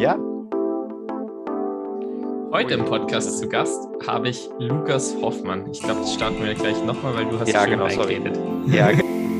Ja. Heute im Podcast zu Gast habe ich Lukas Hoffmann. Ich glaube, das starten wir gleich nochmal, weil du hast ja, schon genau, reingeredet. Ja,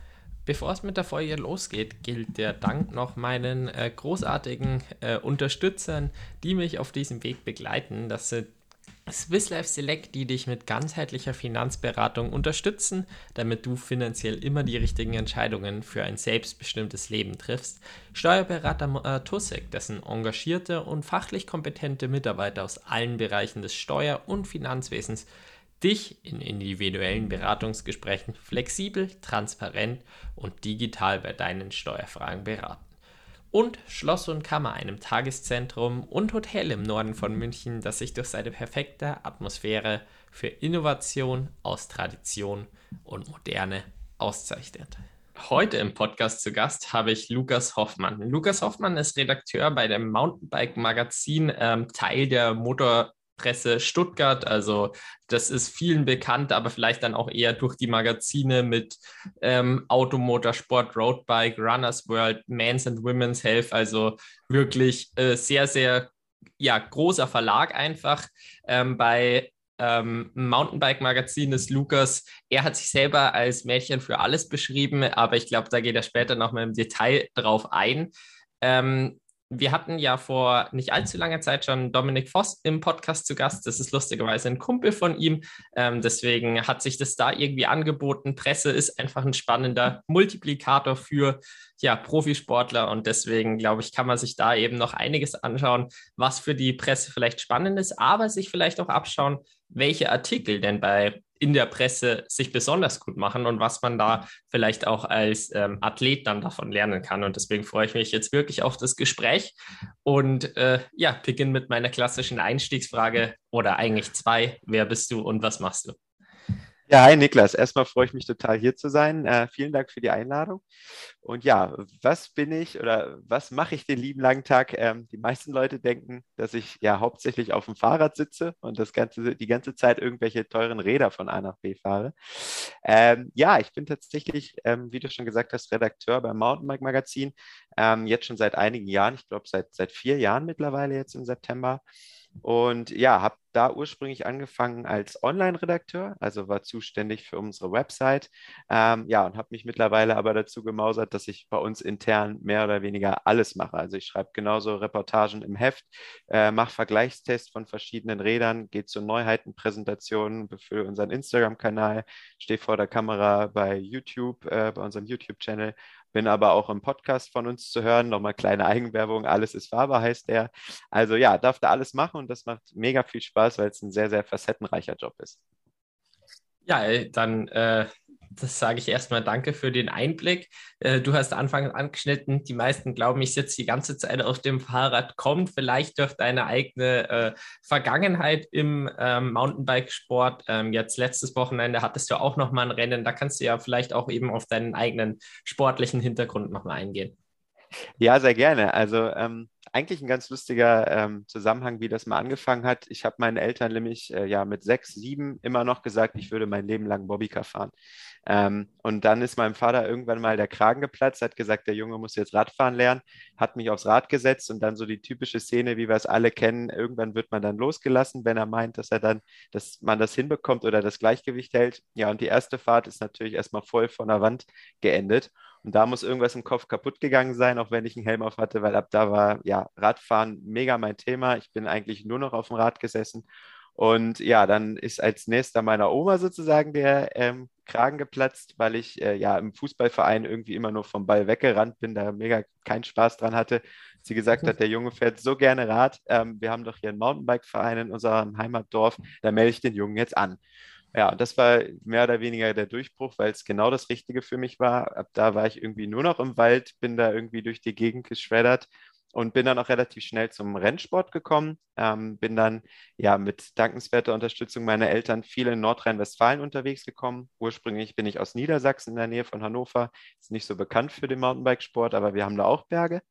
Bevor es mit der Folge losgeht, gilt der Dank noch meinen äh, großartigen äh, Unterstützern, die mich auf diesem Weg begleiten. Das sind Swiss Life Select, die dich mit ganzheitlicher Finanzberatung unterstützen, damit du finanziell immer die richtigen Entscheidungen für ein selbstbestimmtes Leben triffst. Steuerberater äh, Tussek, dessen engagierte und fachlich kompetente Mitarbeiter aus allen Bereichen des Steuer- und Finanzwesens dich in individuellen Beratungsgesprächen flexibel, transparent und digital bei deinen Steuerfragen beraten. Und Schloss und Kammer, einem Tageszentrum und Hotel im Norden von München, das sich durch seine perfekte Atmosphäre für Innovation aus Tradition und Moderne auszeichnet. Heute im Podcast zu Gast habe ich Lukas Hoffmann. Lukas Hoffmann ist Redakteur bei dem Mountainbike-Magazin, ähm, Teil der Motor Presse Stuttgart. Also das ist vielen bekannt, aber vielleicht dann auch eher durch die Magazine mit ähm, Automotorsport, Roadbike, Runners World, Men's and Women's Health. Also wirklich äh, sehr, sehr ja, großer Verlag einfach. Ähm, bei ähm, Mountainbike-Magazin ist Lukas, er hat sich selber als Mädchen für alles beschrieben, aber ich glaube, da geht er später nochmal im Detail drauf ein. Ähm, wir hatten ja vor nicht allzu langer Zeit schon Dominik Voss im Podcast zu Gast. Das ist lustigerweise ein Kumpel von ihm. Ähm, deswegen hat sich das da irgendwie angeboten. Presse ist einfach ein spannender Multiplikator für ja, Profisportler und deswegen glaube ich, kann man sich da eben noch einiges anschauen, was für die Presse vielleicht spannend ist, aber sich vielleicht auch abschauen, welche Artikel denn bei in der Presse sich besonders gut machen und was man da vielleicht auch als ähm, Athlet dann davon lernen kann. Und deswegen freue ich mich jetzt wirklich auf das Gespräch und äh, ja, beginne mit meiner klassischen Einstiegsfrage oder eigentlich zwei. Wer bist du und was machst du? Ja, hi Niklas. Erstmal freue ich mich total hier zu sein. Äh, vielen Dank für die Einladung. Und ja, was bin ich oder was mache ich den lieben langen Tag? Ähm, die meisten Leute denken, dass ich ja hauptsächlich auf dem Fahrrad sitze und das ganze, die ganze Zeit irgendwelche teuren Räder von A nach B fahre. Ähm, ja, ich bin tatsächlich, ähm, wie du schon gesagt hast, Redakteur beim Mountainbike Magazin. Ähm, jetzt schon seit einigen Jahren, ich glaube seit, seit vier Jahren mittlerweile jetzt im September. Und ja, habe da ursprünglich angefangen als Online-Redakteur, also war zuständig für unsere Website. Ähm, ja, und habe mich mittlerweile aber dazu gemausert, dass ich bei uns intern mehr oder weniger alles mache. Also ich schreibe genauso Reportagen im Heft, äh, mache Vergleichstests von verschiedenen Rädern, gehe zu Neuheitenpräsentationen, befülle unseren Instagram-Kanal, stehe vor der Kamera bei YouTube, äh, bei unserem YouTube-Channel bin aber auch im Podcast von uns zu hören. Nochmal kleine Eigenwerbung. Alles ist Farbe heißt der. Also ja, darf da alles machen und das macht mega viel Spaß, weil es ein sehr, sehr facettenreicher Job ist. Ja, dann äh, das sage ich erstmal danke für den Einblick. Äh, du hast anfangs angeschnitten, die meisten glauben, ich sitze die ganze Zeit auf dem Fahrrad, kommt vielleicht durch deine eigene äh, Vergangenheit im ähm, Mountainbikesport. Ähm, jetzt letztes Wochenende hattest du auch nochmal ein Rennen, da kannst du ja vielleicht auch eben auf deinen eigenen sportlichen Hintergrund nochmal eingehen. Ja, sehr gerne. Also ähm, eigentlich ein ganz lustiger ähm, Zusammenhang, wie das mal angefangen hat. Ich habe meinen Eltern nämlich äh, ja mit sechs, sieben immer noch gesagt, ich würde mein Leben lang Bobbycar fahren. Ähm, und dann ist meinem Vater irgendwann mal der Kragen geplatzt, hat gesagt, der Junge muss jetzt Radfahren lernen, hat mich aufs Rad gesetzt und dann so die typische Szene, wie wir es alle kennen, irgendwann wird man dann losgelassen, wenn er meint, dass er dann, dass man das hinbekommt oder das Gleichgewicht hält. Ja, und die erste Fahrt ist natürlich erstmal voll von der Wand geendet. Und da muss irgendwas im Kopf kaputt gegangen sein, auch wenn ich einen Helm auf hatte, weil ab da war ja Radfahren mega mein Thema. Ich bin eigentlich nur noch auf dem Rad gesessen. Und ja, dann ist als nächster meiner Oma sozusagen der ähm, Kragen geplatzt, weil ich äh, ja im Fußballverein irgendwie immer nur vom Ball weggerannt bin, da mega keinen Spaß dran hatte. Sie gesagt hat, der Junge fährt so gerne Rad. Ähm, wir haben doch hier einen Mountainbike-Verein in unserem Heimatdorf, da melde ich den Jungen jetzt an. Ja, das war mehr oder weniger der Durchbruch, weil es genau das Richtige für mich war. Ab da war ich irgendwie nur noch im Wald, bin da irgendwie durch die Gegend geschreddert und bin dann auch relativ schnell zum Rennsport gekommen. Ähm, bin dann ja mit dankenswerter Unterstützung meiner Eltern viel in Nordrhein-Westfalen unterwegs gekommen. Ursprünglich bin ich aus Niedersachsen in der Nähe von Hannover. Ist nicht so bekannt für den Mountainbikesport, aber wir haben da auch Berge.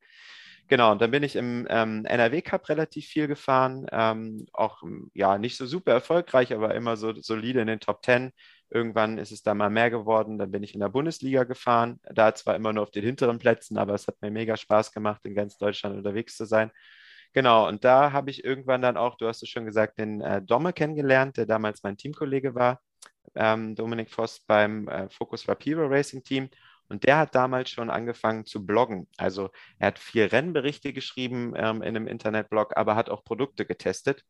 Genau, und dann bin ich im ähm, NRW Cup relativ viel gefahren, ähm, auch ja nicht so super erfolgreich, aber immer so solide in den Top Ten. Irgendwann ist es da mal mehr geworden. Dann bin ich in der Bundesliga gefahren. Da zwar immer nur auf den hinteren Plätzen, aber es hat mir mega Spaß gemacht, in ganz Deutschland unterwegs zu sein. Genau, und da habe ich irgendwann dann auch, du hast es schon gesagt, den äh, Domme kennengelernt, der damals mein Teamkollege war, ähm, Dominik Voss beim äh, Focus Rapido Racing Team. Und der hat damals schon angefangen zu bloggen. Also er hat vier Rennberichte geschrieben ähm, in einem Internetblog, aber hat auch Produkte getestet.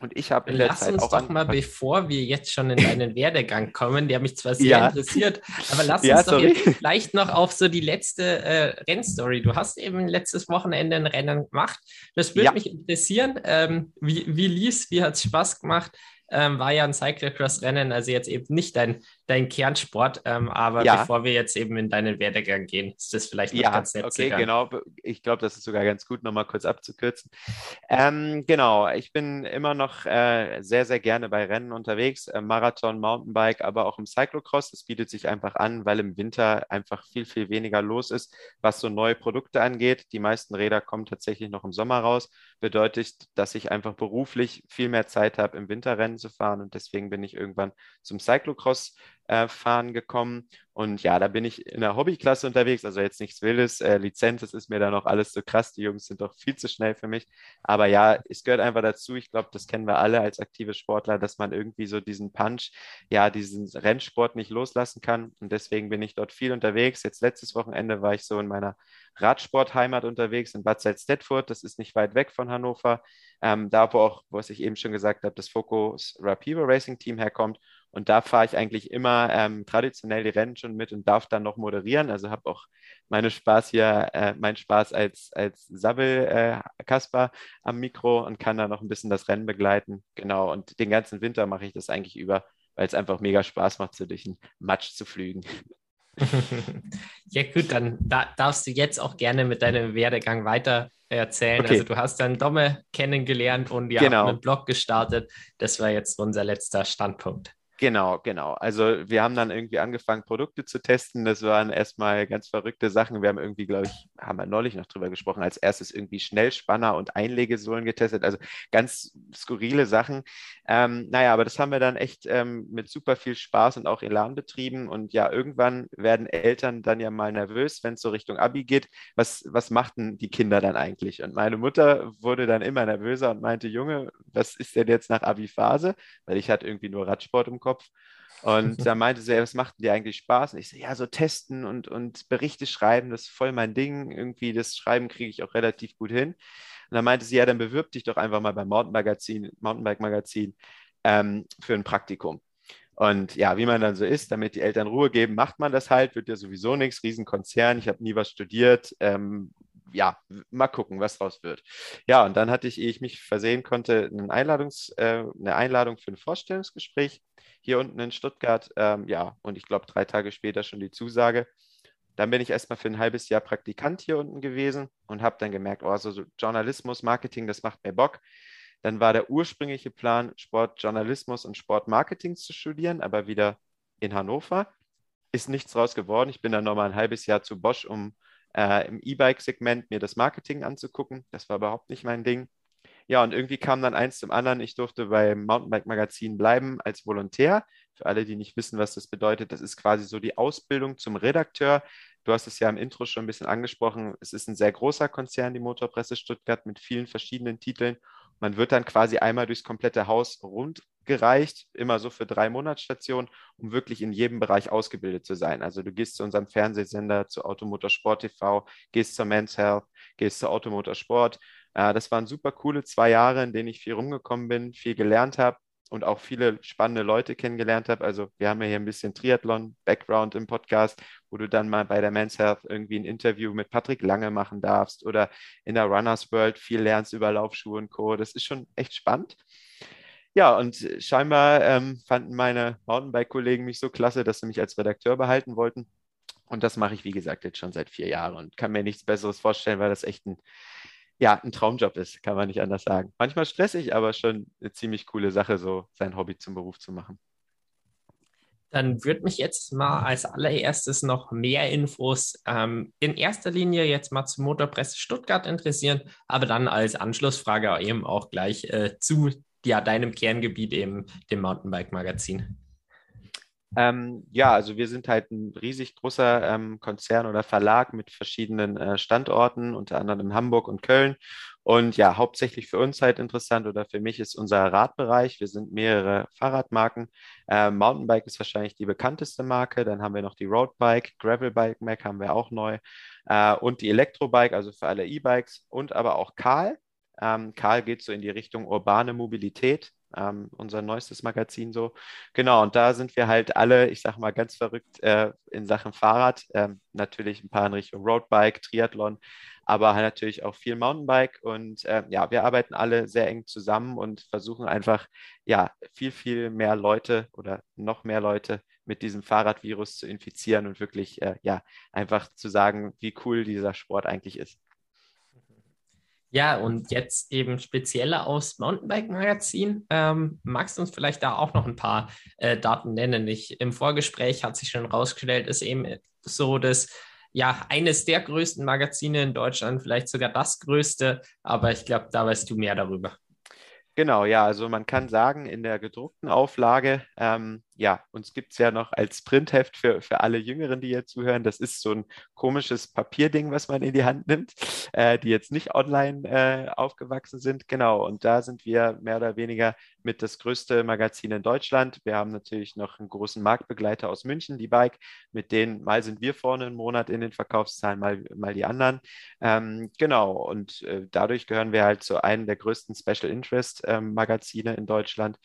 Und ich habe in der Lass Zeit uns auch doch mal, bevor wir jetzt schon in deinen Werdegang kommen, der mich zwar sehr ja. interessiert, aber lass ja, uns doch jetzt vielleicht noch auf so die letzte äh, Rennstory. Du hast eben letztes Wochenende ein Rennen gemacht. Das würde ja. mich interessieren. Ähm, wie wie lief Wie hat es Spaß gemacht? ähm, war ja ein Cyclocross-Rennen, also jetzt eben nicht dein, dein Kernsport. Ähm, aber ja. bevor wir jetzt eben in deinen Werdegang gehen, ist das vielleicht noch ja, ganz nett. Okay, genau. Ich glaube, das ist sogar ganz gut, nochmal kurz abzukürzen. Ähm, genau, ich bin immer noch äh, sehr, sehr gerne bei Rennen unterwegs, äh, Marathon, Mountainbike, aber auch im Cyclocross. Das bietet sich einfach an, weil im Winter einfach viel, viel weniger los ist, was so neue Produkte angeht. Die meisten Räder kommen tatsächlich noch im Sommer raus. Bedeutet, dass ich einfach beruflich viel mehr Zeit habe, im Winterrennen zu fahren und deswegen bin ich irgendwann zum Cyclocross äh, fahren gekommen. Und ja, da bin ich in der Hobbyklasse unterwegs, also jetzt nichts Wildes. Äh, Lizenz, das ist mir da noch alles so krass. Die Jungs sind doch viel zu schnell für mich. Aber ja, es gehört einfach dazu. Ich glaube, das kennen wir alle als aktive Sportler, dass man irgendwie so diesen Punch, ja, diesen Rennsport nicht loslassen kann. Und deswegen bin ich dort viel unterwegs. Jetzt letztes Wochenende war ich so in meiner Radsportheimat unterwegs in Bad Salzdetfurt. Das ist nicht weit weg von Hannover. Ähm, da, wo auch, was ich eben schon gesagt habe, das Focus Rapido Racing Team herkommt. Und da fahre ich eigentlich immer ähm, traditionell die Rennen schon mit und darf dann noch moderieren. Also habe auch meine Spaß hier, äh, meinen Spaß als, als Sabbel äh, Kasper am Mikro und kann da noch ein bisschen das Rennen begleiten. Genau. Und den ganzen Winter mache ich das eigentlich über, weil es einfach mega Spaß macht, so durch den Matsch zu flügen. ja, gut, dann da darfst du jetzt auch gerne mit deinem Werdegang weiter erzählen. Okay. Also, du hast dann Domme kennengelernt und ja, genau. einen Blog gestartet. Das war jetzt unser letzter Standpunkt. Genau, genau. Also wir haben dann irgendwie angefangen, Produkte zu testen. Das waren erstmal ganz verrückte Sachen. Wir haben irgendwie, glaube ich, haben wir neulich noch drüber gesprochen, als erstes irgendwie Schnellspanner und Einlegesohlen getestet. Also ganz skurrile Sachen. Ähm, naja, aber das haben wir dann echt ähm, mit super viel Spaß und auch Elan betrieben. Und ja, irgendwann werden Eltern dann ja mal nervös, wenn es so Richtung Abi geht. Was, was machten die Kinder dann eigentlich? Und meine Mutter wurde dann immer nervöser und meinte, Junge, was ist denn jetzt nach Abi-Phase? Weil ich hatte irgendwie nur Radsport im Kopf. Kopf. Und da meinte sie, was macht denn dir eigentlich Spaß? Und ich so, ja, so testen und, und Berichte schreiben, das ist voll mein Ding. Irgendwie das Schreiben kriege ich auch relativ gut hin. Und dann meinte sie, ja, dann bewirb dich doch einfach mal beim Mountainbike-Magazin Mountainbike ähm, für ein Praktikum. Und ja, wie man dann so ist, damit die Eltern Ruhe geben, macht man das halt, wird ja sowieso nichts, Riesenkonzern, ich habe nie was studiert, ähm, ja, mal gucken, was draus wird. Ja, und dann hatte ich, ehe ich mich versehen konnte, eine, Einladungs, äh, eine Einladung für ein Vorstellungsgespräch hier unten in Stuttgart. Ähm, ja, und ich glaube, drei Tage später schon die Zusage. Dann bin ich erstmal für ein halbes Jahr Praktikant hier unten gewesen und habe dann gemerkt, oh, so Journalismus, Marketing, das macht mir Bock. Dann war der ursprüngliche Plan, Sportjournalismus und Sportmarketing zu studieren, aber wieder in Hannover. Ist nichts draus geworden. Ich bin dann nochmal ein halbes Jahr zu Bosch, um äh, im E-Bike-Segment mir das Marketing anzugucken. Das war überhaupt nicht mein Ding. Ja, und irgendwie kam dann eins zum anderen. Ich durfte beim Mountainbike-Magazin bleiben als Volontär. Für alle, die nicht wissen, was das bedeutet, das ist quasi so die Ausbildung zum Redakteur. Du hast es ja im Intro schon ein bisschen angesprochen. Es ist ein sehr großer Konzern, die Motorpresse Stuttgart, mit vielen verschiedenen Titeln. Man wird dann quasi einmal durchs komplette Haus rundgereicht, immer so für drei Monatsstationen, um wirklich in jedem Bereich ausgebildet zu sein. Also du gehst zu unserem Fernsehsender, zu Automotorsport TV, gehst zur Men's Health, gehst zu Automotorsport, äh, das waren super coole zwei Jahre, in denen ich viel rumgekommen bin, viel gelernt habe und auch viele spannende Leute kennengelernt habe. Also wir haben ja hier ein bisschen Triathlon-Background im Podcast, wo du dann mal bei der Men's Health irgendwie ein Interview mit Patrick Lange machen darfst oder in der Runners World viel lernst über Laufschuhe und Co. Das ist schon echt spannend. Ja, und scheinbar ähm, fanden meine Mountainbike-Kollegen mich so klasse, dass sie mich als Redakteur behalten wollten. Und das mache ich, wie gesagt, jetzt schon seit vier Jahren und kann mir nichts Besseres vorstellen, weil das echt ein ja, ein Traumjob ist, kann man nicht anders sagen. Manchmal stressig, aber schon eine ziemlich coole Sache, so sein Hobby zum Beruf zu machen. Dann würde mich jetzt mal als allererstes noch mehr Infos ähm, in erster Linie jetzt mal zur Motorpresse Stuttgart interessieren, aber dann als Anschlussfrage eben auch gleich äh, zu ja, deinem Kerngebiet, eben dem Mountainbike-Magazin. Ähm, ja, also wir sind halt ein riesig großer ähm, Konzern oder Verlag mit verschiedenen äh, Standorten, unter anderem in Hamburg und Köln. Und ja, hauptsächlich für uns halt interessant oder für mich ist unser Radbereich. Wir sind mehrere Fahrradmarken. Äh, Mountainbike ist wahrscheinlich die bekannteste Marke. Dann haben wir noch die Roadbike, Gravelbike Mac haben wir auch neu äh, und die Elektrobike, also für alle E-Bikes und aber auch Karl. Ähm, Karl geht so in die Richtung urbane Mobilität ähm, unser neuestes Magazin so. Genau, und da sind wir halt alle, ich sag mal, ganz verrückt äh, in Sachen Fahrrad. Ähm, natürlich ein paar in Richtung Roadbike, Triathlon, aber halt natürlich auch viel Mountainbike. Und äh, ja, wir arbeiten alle sehr eng zusammen und versuchen einfach, ja, viel, viel mehr Leute oder noch mehr Leute mit diesem Fahrradvirus zu infizieren und wirklich, äh, ja, einfach zu sagen, wie cool dieser Sport eigentlich ist. Ja, und jetzt eben spezieller aus Mountainbike-Magazin. Ähm, magst du uns vielleicht da auch noch ein paar äh, Daten nennen? Ich, Im Vorgespräch hat sich schon rausgestellt, ist eben so, dass ja eines der größten Magazine in Deutschland, vielleicht sogar das größte, aber ich glaube, da weißt du mehr darüber. Genau, ja, also man kann sagen, in der gedruckten Auflage, ähm, ja, uns gibt es ja noch als Printheft für, für alle Jüngeren, die hier zuhören. Das ist so ein komisches Papierding, was man in die Hand nimmt, äh, die jetzt nicht online äh, aufgewachsen sind. Genau, und da sind wir mehr oder weniger mit das größte Magazin in Deutschland. Wir haben natürlich noch einen großen Marktbegleiter aus München, die Bike, mit denen mal sind wir vorne einen Monat in den Verkaufszahlen, mal, mal die anderen. Ähm, genau, und äh, dadurch gehören wir halt zu einem der größten Special Interest ähm, Magazine in Deutschland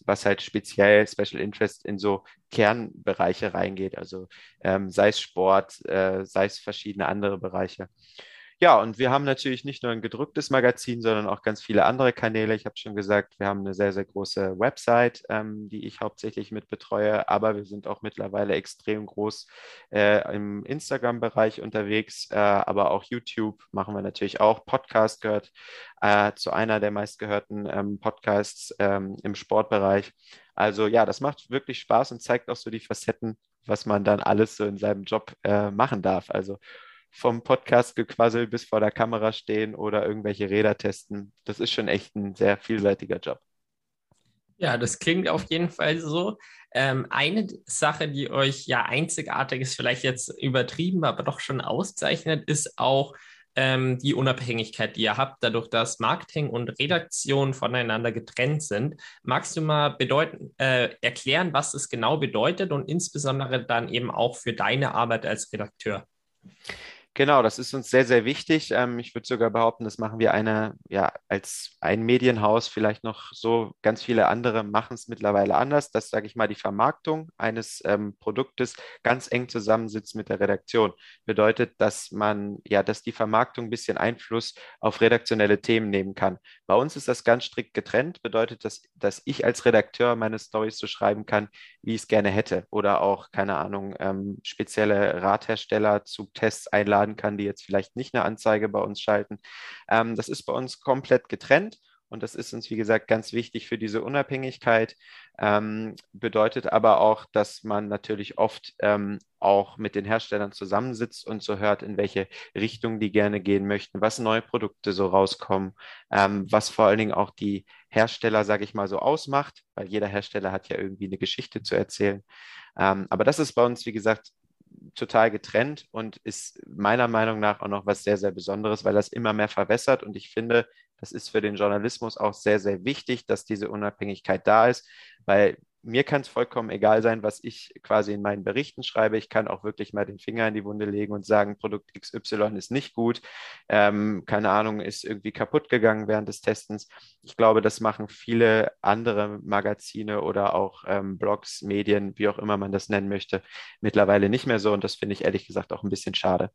was halt speziell Special Interest in so Kernbereiche reingeht, also ähm, sei es Sport, äh, sei es verschiedene andere Bereiche. Ja, und wir haben natürlich nicht nur ein gedrucktes Magazin, sondern auch ganz viele andere Kanäle. Ich habe schon gesagt, wir haben eine sehr, sehr große Website, ähm, die ich hauptsächlich mit betreue, aber wir sind auch mittlerweile extrem groß äh, im Instagram-Bereich unterwegs, äh, aber auch YouTube machen wir natürlich auch. Podcast gehört äh, zu einer der meistgehörten ähm, Podcasts ähm, im Sportbereich. Also ja, das macht wirklich Spaß und zeigt auch so die Facetten, was man dann alles so in seinem Job äh, machen darf. Also vom Podcast-Gequassel bis vor der Kamera stehen oder irgendwelche Räder testen. Das ist schon echt ein sehr vielseitiger Job. Ja, das klingt auf jeden Fall so. Ähm, eine Sache, die euch ja einzigartig ist, vielleicht jetzt übertrieben, aber doch schon auszeichnet, ist auch ähm, die Unabhängigkeit, die ihr habt, dadurch, dass Marketing und Redaktion voneinander getrennt sind. Magst du mal bedeuten, äh, erklären, was es genau bedeutet und insbesondere dann eben auch für deine Arbeit als Redakteur? Genau, das ist uns sehr, sehr wichtig. Ähm, ich würde sogar behaupten, das machen wir eine, ja, als ein Medienhaus vielleicht noch so. Ganz viele andere machen es mittlerweile anders, dass, sage ich mal, die Vermarktung eines ähm, Produktes ganz eng zusammensitzt mit der Redaktion. Bedeutet, dass man, ja, dass die Vermarktung ein bisschen Einfluss auf redaktionelle Themen nehmen kann. Bei uns ist das ganz strikt getrennt. Bedeutet, dass, dass ich als Redakteur meine Stories so schreiben kann, wie ich es gerne hätte. Oder auch, keine Ahnung, ähm, spezielle Radhersteller zu Tests einladen einladen kann, die jetzt vielleicht nicht eine Anzeige bei uns schalten. Ähm, das ist bei uns komplett getrennt. Und das ist uns, wie gesagt, ganz wichtig für diese Unabhängigkeit. Ähm, bedeutet aber auch, dass man natürlich oft ähm, auch mit den Herstellern zusammensitzt und so hört, in welche Richtung die gerne gehen möchten, was neue Produkte so rauskommen, ähm, was vor allen Dingen auch die Hersteller, sage ich mal, so ausmacht, weil jeder Hersteller hat ja irgendwie eine Geschichte zu erzählen. Ähm, aber das ist bei uns, wie gesagt, total getrennt und ist meiner Meinung nach auch noch was sehr, sehr Besonderes, weil das immer mehr verwässert. Und ich finde, das ist für den Journalismus auch sehr, sehr wichtig, dass diese Unabhängigkeit da ist, weil mir kann es vollkommen egal sein, was ich quasi in meinen Berichten schreibe. Ich kann auch wirklich mal den Finger in die Wunde legen und sagen, Produkt XY ist nicht gut, ähm, keine Ahnung, ist irgendwie kaputt gegangen während des Testens. Ich glaube, das machen viele andere Magazine oder auch ähm, Blogs, Medien, wie auch immer man das nennen möchte, mittlerweile nicht mehr so. Und das finde ich ehrlich gesagt auch ein bisschen schade.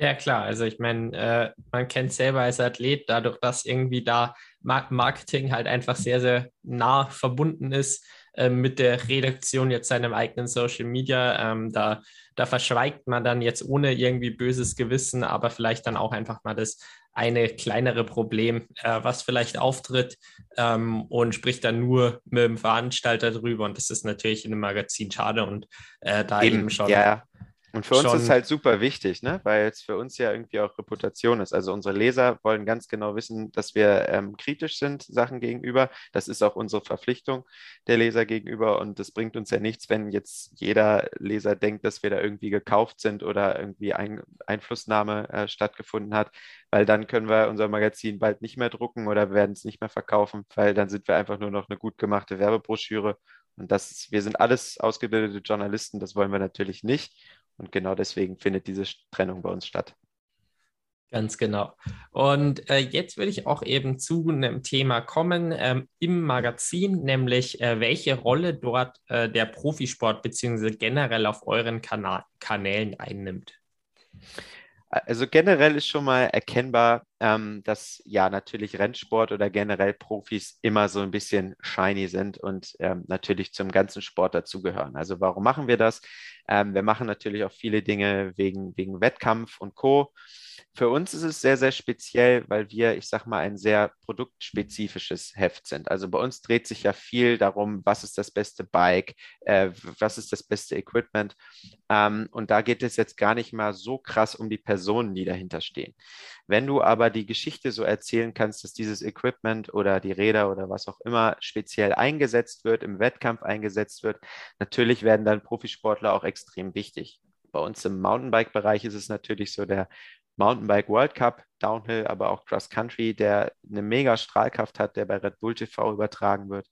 Ja, klar. Also ich meine, äh, man kennt selber als Athlet, dadurch, dass irgendwie da Marketing halt einfach sehr, sehr nah verbunden ist äh, mit der Redaktion jetzt seinem eigenen Social Media. Ähm, da, da verschweigt man dann jetzt ohne irgendwie böses Gewissen, aber vielleicht dann auch einfach mal das eine kleinere Problem, äh, was vielleicht auftritt ähm, und spricht dann nur mit dem Veranstalter drüber. Und das ist natürlich in einem Magazin schade und äh, da eben, eben schon. Ja, und für uns ist es halt super wichtig, ne? weil es für uns ja irgendwie auch Reputation ist. Also unsere Leser wollen ganz genau wissen, dass wir ähm, kritisch sind Sachen gegenüber. Das ist auch unsere Verpflichtung der Leser gegenüber. Und das bringt uns ja nichts, wenn jetzt jeder Leser denkt, dass wir da irgendwie gekauft sind oder irgendwie ein Einflussnahme äh, stattgefunden hat, weil dann können wir unser Magazin bald nicht mehr drucken oder werden es nicht mehr verkaufen, weil dann sind wir einfach nur noch eine gut gemachte Werbebroschüre. Und das, wir sind alles ausgebildete Journalisten, das wollen wir natürlich nicht. Und genau deswegen findet diese Trennung bei uns statt. Ganz genau. Und äh, jetzt würde ich auch eben zu einem Thema kommen ähm, im Magazin, nämlich äh, welche Rolle dort äh, der Profisport beziehungsweise generell auf euren Kana Kanälen einnimmt. Also generell ist schon mal erkennbar, ähm, dass ja natürlich Rennsport oder generell Profis immer so ein bisschen shiny sind und ähm, natürlich zum ganzen Sport dazugehören. Also warum machen wir das? Ähm, wir machen natürlich auch viele Dinge wegen, wegen Wettkampf und Co. Für uns ist es sehr, sehr speziell, weil wir, ich sag mal, ein sehr produktspezifisches Heft sind. Also bei uns dreht sich ja viel darum, was ist das beste Bike, äh, was ist das beste Equipment. Ähm, und da geht es jetzt gar nicht mal so krass um die Personen, die dahinter stehen. Wenn du aber die Geschichte so erzählen kannst, dass dieses Equipment oder die Räder oder was auch immer speziell eingesetzt wird, im Wettkampf eingesetzt wird, natürlich werden dann Profisportler auch extrem wichtig. Bei uns im Mountainbike-Bereich ist es natürlich so, der Mountainbike World Cup, Downhill, aber auch Cross Country, der eine mega Strahlkraft hat, der bei Red Bull TV übertragen wird.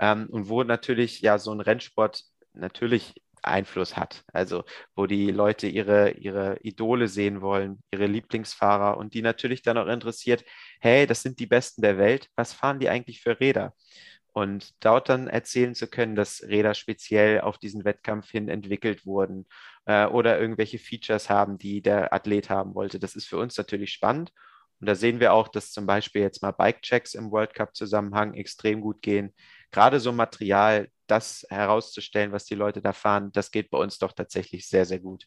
Ähm, und wo natürlich ja so ein Rennsport natürlich Einfluss hat. Also wo die Leute ihre, ihre Idole sehen wollen, ihre Lieblingsfahrer und die natürlich dann auch interessiert, hey, das sind die Besten der Welt, was fahren die eigentlich für Räder? Und dort dann erzählen zu können, dass Räder speziell auf diesen Wettkampf hin entwickelt wurden äh, oder irgendwelche Features haben, die der Athlet haben wollte. Das ist für uns natürlich spannend. Und da sehen wir auch, dass zum Beispiel jetzt mal Bike-Checks im World Cup-Zusammenhang extrem gut gehen. Gerade so Material, das herauszustellen, was die Leute da fahren, das geht bei uns doch tatsächlich sehr, sehr gut.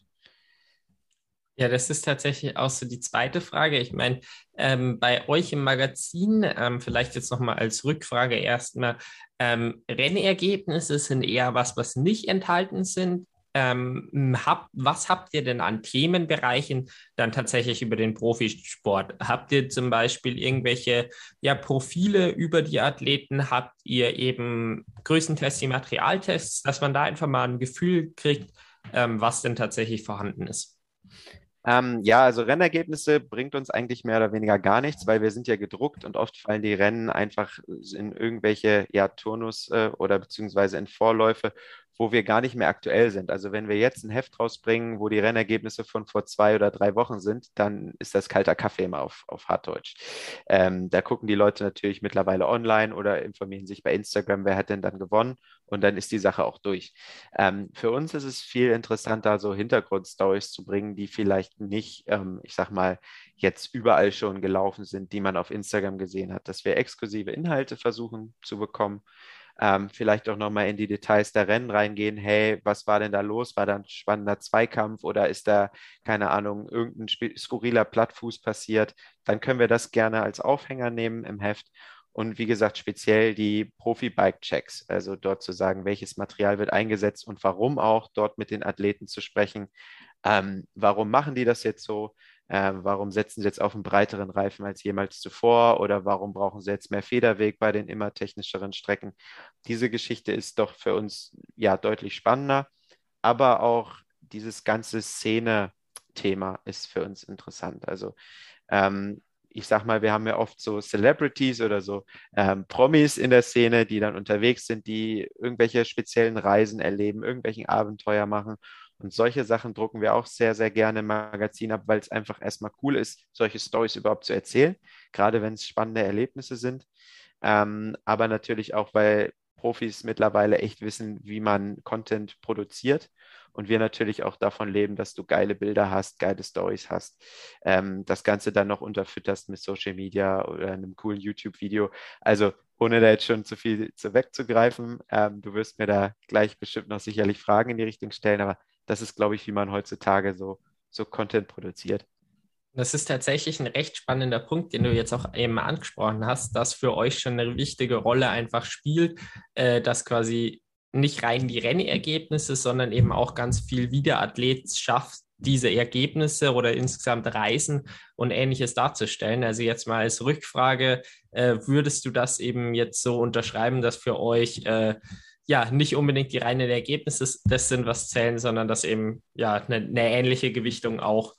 Ja, das ist tatsächlich auch so die zweite Frage. Ich meine, ähm, bei euch im Magazin, ähm, vielleicht jetzt nochmal als Rückfrage erstmal, ähm, Rennergebnisse sind eher was, was nicht enthalten sind ähm, hab, was habt ihr denn an Themenbereichen dann tatsächlich über den Profisport? Habt ihr zum Beispiel irgendwelche ja, Profile über die Athleten? Habt ihr eben Größentests, die Materialtests, dass man da einfach mal ein Gefühl kriegt, ähm, was denn tatsächlich vorhanden ist? Ähm, ja, also Rennergebnisse bringt uns eigentlich mehr oder weniger gar nichts, weil wir sind ja gedruckt und oft fallen die Rennen einfach in irgendwelche ja, Turnus äh, oder beziehungsweise in Vorläufe wo wir gar nicht mehr aktuell sind. Also wenn wir jetzt ein Heft rausbringen, wo die Rennergebnisse von vor zwei oder drei Wochen sind, dann ist das kalter Kaffee immer auf, auf Harddeutsch. Ähm, da gucken die Leute natürlich mittlerweile online oder informieren sich bei Instagram, wer hat denn dann gewonnen und dann ist die Sache auch durch. Ähm, für uns ist es viel interessanter, so Hintergrundstories zu bringen, die vielleicht nicht, ähm, ich sag mal, jetzt überall schon gelaufen sind, die man auf Instagram gesehen hat, dass wir exklusive Inhalte versuchen zu bekommen ähm, vielleicht auch nochmal in die Details der Rennen reingehen. Hey, was war denn da los? War da ein spannender Zweikampf oder ist da, keine Ahnung, irgendein skurriler Plattfuß passiert? Dann können wir das gerne als Aufhänger nehmen im Heft. Und wie gesagt, speziell die Profi-Bike-Checks, also dort zu sagen, welches Material wird eingesetzt und warum auch, dort mit den Athleten zu sprechen. Ähm, warum machen die das jetzt so? Äh, warum setzen sie jetzt auf einen breiteren Reifen als jemals zuvor oder warum brauchen sie jetzt mehr Federweg bei den immer technischeren Strecken. Diese Geschichte ist doch für uns ja deutlich spannender, aber auch dieses ganze Szene-Thema ist für uns interessant. Also ähm, ich sag mal, wir haben ja oft so Celebrities oder so ähm, Promis in der Szene, die dann unterwegs sind, die irgendwelche speziellen Reisen erleben, irgendwelchen Abenteuer machen. Und solche Sachen drucken wir auch sehr, sehr gerne im Magazin ab, weil es einfach erstmal cool ist, solche Stories überhaupt zu erzählen, gerade wenn es spannende Erlebnisse sind. Ähm, aber natürlich auch, weil Profis mittlerweile echt wissen, wie man Content produziert und wir natürlich auch davon leben, dass du geile Bilder hast, geile Stories hast, ähm, das Ganze dann noch unterfütterst mit Social Media oder einem coolen YouTube-Video. Also ohne da jetzt schon zu viel zu wegzugreifen, ähm, du wirst mir da gleich bestimmt noch sicherlich Fragen in die Richtung stellen, aber das ist, glaube ich, wie man heutzutage so, so Content produziert. Das ist tatsächlich ein recht spannender Punkt, den du jetzt auch eben angesprochen hast, dass für euch schon eine wichtige Rolle einfach spielt, äh, dass quasi nicht rein die Rennergebnisse, sondern eben auch ganz viel, wie der Athlet schafft, diese Ergebnisse oder insgesamt Reisen und ähnliches darzustellen. Also jetzt mal als Rückfrage, äh, würdest du das eben jetzt so unterschreiben, dass für euch äh, ja nicht unbedingt die reinen Ergebnisse das sind, was zählen, sondern dass eben ja eine, eine ähnliche Gewichtung auch,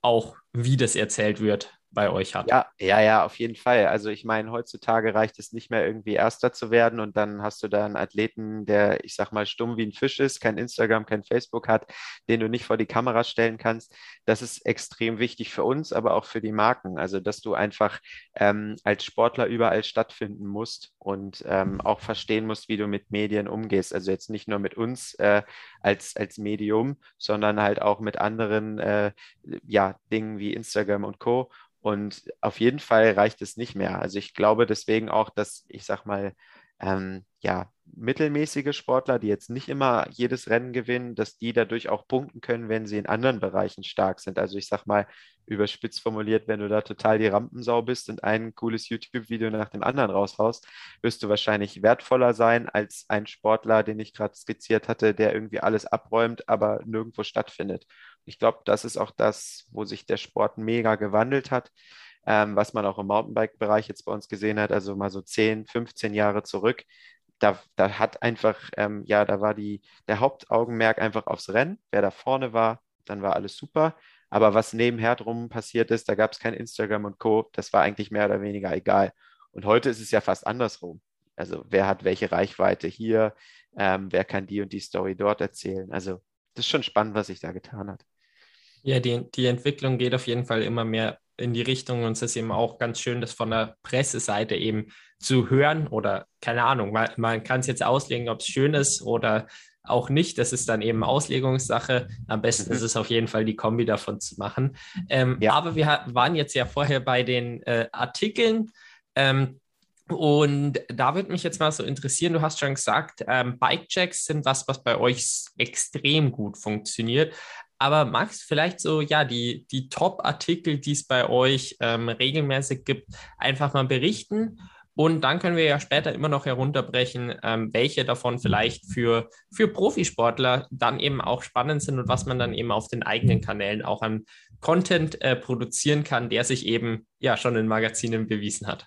auch wie das erzählt wird, bei euch hat. Ja, ja, ja, auf jeden Fall. Also ich meine, heutzutage reicht es nicht mehr irgendwie Erster zu werden und dann hast du da einen Athleten, der, ich sag mal, stumm wie ein Fisch ist, kein Instagram, kein Facebook hat, den du nicht vor die Kamera stellen kannst. Das ist extrem wichtig für uns, aber auch für die Marken. Also dass du einfach ähm, als Sportler überall stattfinden musst und ähm, auch verstehen musst, wie du mit Medien umgehst. Also jetzt nicht nur mit uns äh, als, als Medium, sondern halt auch mit anderen äh, ja, Dingen wie Instagram und Co. Und auf jeden Fall reicht es nicht mehr. Also ich glaube deswegen auch, dass ich sag mal, ähm, ja, mittelmäßige Sportler, die jetzt nicht immer jedes Rennen gewinnen, dass die dadurch auch punkten können, wenn sie in anderen Bereichen stark sind. Also ich sag mal, überspitzt formuliert, wenn du da total die Rampensau bist und ein cooles YouTube-Video nach dem anderen raushaust, wirst du wahrscheinlich wertvoller sein als ein Sportler, den ich gerade skizziert hatte, der irgendwie alles abräumt, aber nirgendwo stattfindet. Ich glaube, das ist auch das, wo sich der Sport mega gewandelt hat, ähm, was man auch im Mountainbike-Bereich jetzt bei uns gesehen hat, also mal so 10, 15 Jahre zurück. Da, da hat einfach, ähm, ja, da war die, der Hauptaugenmerk einfach aufs Rennen. Wer da vorne war, dann war alles super. Aber was nebenher drum passiert ist, da gab es kein Instagram und Co., das war eigentlich mehr oder weniger egal. Und heute ist es ja fast andersrum. Also wer hat welche Reichweite hier, ähm, wer kann die und die Story dort erzählen. Also das ist schon spannend, was sich da getan hat. Ja, die, die Entwicklung geht auf jeden Fall immer mehr in die Richtung und es ist eben auch ganz schön, das von der Presseseite eben zu hören oder keine Ahnung, man, man kann es jetzt auslegen, ob es schön ist oder auch nicht. Das ist dann eben Auslegungssache. Am besten mhm. ist es auf jeden Fall, die Kombi davon zu machen. Ähm, ja. Aber wir waren jetzt ja vorher bei den äh, Artikeln. Ähm, und da würde mich jetzt mal so interessieren, du hast schon gesagt, ähm, Bikechecks sind was, was bei euch extrem gut funktioniert. Aber du vielleicht so, ja, die, die Top-Artikel, die es bei euch ähm, regelmäßig gibt, einfach mal berichten? Und dann können wir ja später immer noch herunterbrechen, ähm, welche davon vielleicht für, für Profisportler dann eben auch spannend sind und was man dann eben auf den eigenen Kanälen auch an Content äh, produzieren kann, der sich eben ja schon in Magazinen bewiesen hat.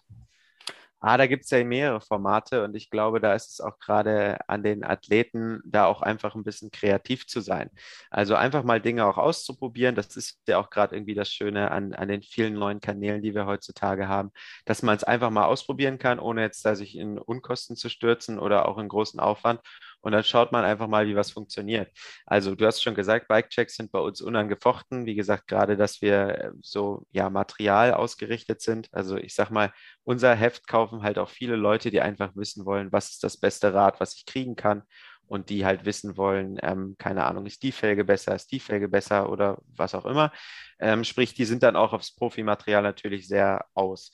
Ah, da gibt es ja mehrere Formate und ich glaube, da ist es auch gerade an den Athleten, da auch einfach ein bisschen kreativ zu sein. Also einfach mal Dinge auch auszuprobieren. Das ist ja auch gerade irgendwie das Schöne an, an den vielen neuen Kanälen, die wir heutzutage haben, dass man es einfach mal ausprobieren kann, ohne jetzt da sich in Unkosten zu stürzen oder auch in großen Aufwand und dann schaut man einfach mal, wie was funktioniert. Also du hast schon gesagt, Bike-Checks sind bei uns unangefochten. Wie gesagt, gerade, dass wir äh, so ja Material ausgerichtet sind. Also ich sag mal, unser Heft kaufen halt auch viele Leute, die einfach wissen wollen, was ist das beste Rad, was ich kriegen kann und die halt wissen wollen, ähm, keine Ahnung, ist die Felge besser, ist die Felge besser oder was auch immer. Ähm, sprich, die sind dann auch aufs Profimaterial natürlich sehr aus.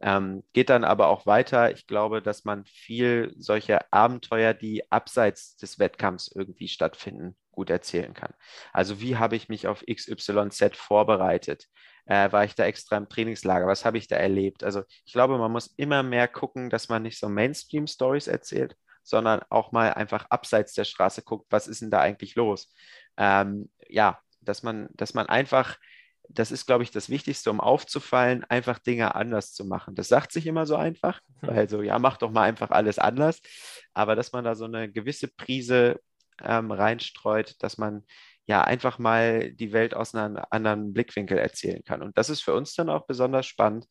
Ähm, geht dann aber auch weiter. Ich glaube, dass man viel solche Abenteuer, die abseits des Wettkampfs irgendwie stattfinden, gut erzählen kann. Also wie habe ich mich auf XYZ vorbereitet? Äh, war ich da extra im Trainingslager? Was habe ich da erlebt? Also ich glaube, man muss immer mehr gucken, dass man nicht so Mainstream-Stories erzählt, sondern auch mal einfach abseits der Straße guckt, was ist denn da eigentlich los? Ähm, ja, dass man, dass man einfach das ist, glaube ich, das Wichtigste, um aufzufallen, einfach Dinge anders zu machen. Das sagt sich immer so einfach, mhm. weil so, ja, mach doch mal einfach alles anders. Aber dass man da so eine gewisse Prise ähm, reinstreut, dass man ja einfach mal die Welt aus einem anderen Blickwinkel erzählen kann. Und das ist für uns dann auch besonders spannend,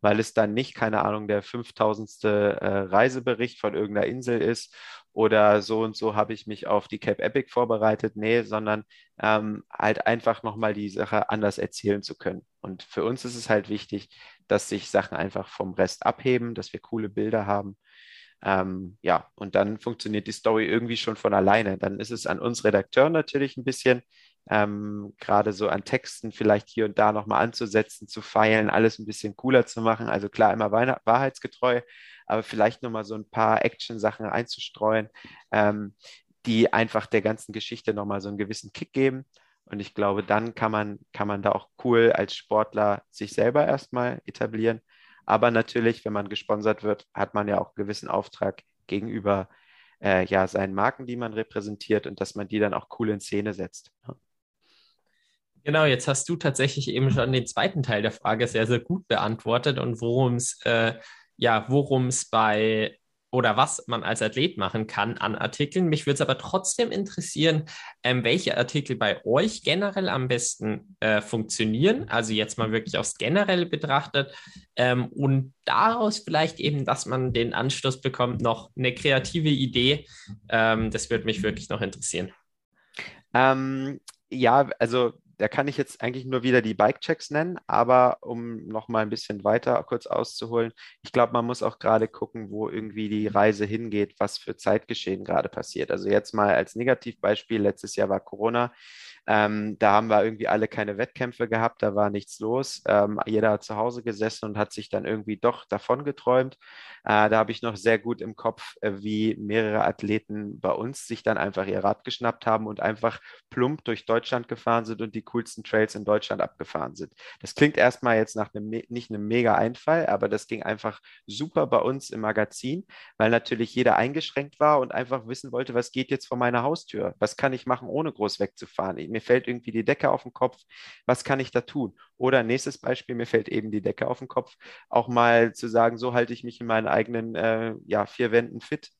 weil es dann nicht, keine Ahnung, der 5000. Äh, Reisebericht von irgendeiner Insel ist oder so und so habe ich mich auf die Cape Epic vorbereitet. Nee, sondern ähm, halt einfach nochmal die Sache anders erzählen zu können. Und für uns ist es halt wichtig, dass sich Sachen einfach vom Rest abheben, dass wir coole Bilder haben Ähm, ja, und dann funktioniert die Story irgendwie schon von alleine. Dann ist es an uns Redakteuren natürlich ein bisschen, ähm, gerade so an Texten vielleicht hier und da nochmal anzusetzen, zu feilen, alles ein bisschen cooler zu machen. Also klar, immer wahrheitsgetreu, aber vielleicht nochmal so ein paar Action-Sachen einzustreuen, ähm, die einfach der ganzen Geschichte nochmal so einen gewissen Kick geben. Und ich glaube, dann kann man, kann man da auch cool als Sportler sich selber erstmal etablieren. Aber natürlich, wenn man gesponsert wird, hat man ja auch einen gewissen Auftrag gegenüber äh, ja, seinen Marken, die man repräsentiert und dass man die dann auch cool in Szene setzt. Genau, jetzt hast du tatsächlich eben schon den zweiten Teil der Frage sehr, sehr gut beantwortet und worum es äh, ja, worum es bei oder was man als Athlet machen kann an Artikeln. Mich würde es aber trotzdem interessieren, ähm, welche Artikel bei euch generell am besten äh, funktionieren. Also jetzt mal wirklich aufs Generelle betrachtet ähm, und daraus vielleicht eben, dass man den Anschluss bekommt, noch eine kreative Idee. Ähm, das würde mich wirklich noch interessieren. Ähm, ja, also da kann ich jetzt eigentlich nur wieder die Bike-Checks nennen, aber um noch mal ein bisschen weiter kurz auszuholen, ich glaube, man muss auch gerade gucken, wo irgendwie die Reise hingeht, was für Zeitgeschehen gerade passiert. Also jetzt mal als Negativbeispiel, letztes Jahr war Corona. Ähm, da haben wir irgendwie alle keine Wettkämpfe gehabt, da war nichts los. Ähm, jeder hat zu Hause gesessen und hat sich dann irgendwie doch davon geträumt. Äh, da habe ich noch sehr gut im Kopf, äh, wie mehrere Athleten bei uns sich dann einfach ihr Rad geschnappt haben und einfach plump durch Deutschland gefahren sind und die coolsten Trails in Deutschland abgefahren sind. Das klingt erstmal jetzt nach einem, nicht einem mega Einfall, aber das ging einfach super bei uns im Magazin, weil natürlich jeder eingeschränkt war und einfach wissen wollte, was geht jetzt vor meiner Haustür? Was kann ich machen, ohne groß wegzufahren? Mir fällt irgendwie die Decke auf den Kopf. Was kann ich da tun? Oder nächstes Beispiel, mir fällt eben die Decke auf den Kopf. Auch mal zu sagen, so halte ich mich in meinen eigenen äh, ja, vier Wänden fit